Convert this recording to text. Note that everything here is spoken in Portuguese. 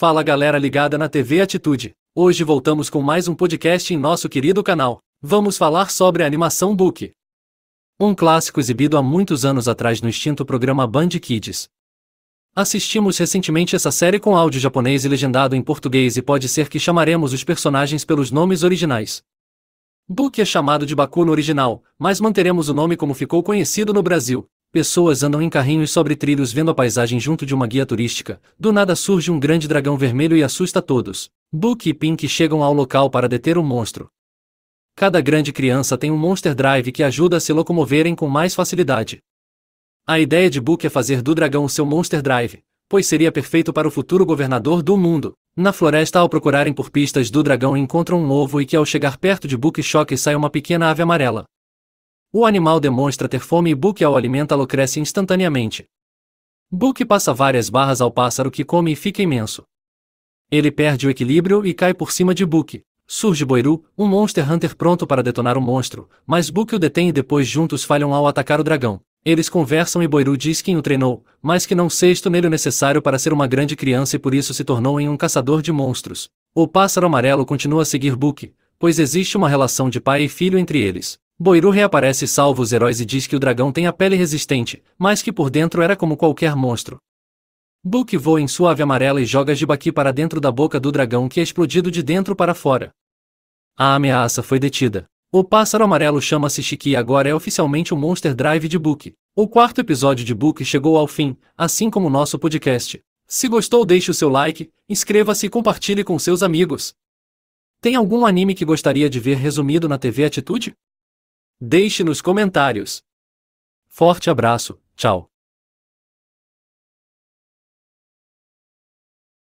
Fala galera ligada na TV Atitude. Hoje voltamos com mais um podcast em nosso querido canal. Vamos falar sobre a animação Book. Um clássico exibido há muitos anos atrás no extinto programa Band Kids. Assistimos recentemente essa série com áudio japonês e legendado em português e pode ser que chamaremos os personagens pelos nomes originais. Book é chamado de Baku no original, mas manteremos o nome como ficou conhecido no Brasil. Pessoas andam em carrinhos sobre trilhos vendo a paisagem junto de uma guia turística. Do nada surge um grande dragão vermelho e assusta todos. Book e Pink chegam ao local para deter o monstro. Cada grande criança tem um Monster Drive que ajuda a se locomoverem com mais facilidade. A ideia de Book é fazer do dragão seu Monster Drive, pois seria perfeito para o futuro governador do mundo. Na floresta, ao procurarem por pistas do dragão, encontram um ovo e que ao chegar perto de Book choque sai uma pequena ave amarela. O animal demonstra ter fome e Book ao alimentá-lo cresce instantaneamente. Book passa várias barras ao pássaro que come e fica imenso. Ele perde o equilíbrio e cai por cima de Book. Surge Boiru, um Monster Hunter pronto para detonar o monstro, mas Book o detém e depois juntos falham ao atacar o dragão. Eles conversam e Boiru diz quem o treinou, mas que não sexto nele o necessário para ser uma grande criança e por isso se tornou em um caçador de monstros. O pássaro amarelo continua a seguir Book, pois existe uma relação de pai e filho entre eles. Boiru reaparece e salva os heróis e diz que o dragão tem a pele resistente, mas que por dentro era como qualquer monstro. Book voa em sua ave amarela e joga Jibaki para dentro da boca do dragão que é explodido de dentro para fora. A ameaça foi detida. O pássaro amarelo chama-se Shiki e agora é oficialmente o Monster Drive de Book. O quarto episódio de Book chegou ao fim, assim como o nosso podcast. Se gostou deixe o seu like, inscreva-se e compartilhe com seus amigos. Tem algum anime que gostaria de ver resumido na TV Atitude? Deixe nos comentários. Forte abraço, tchau.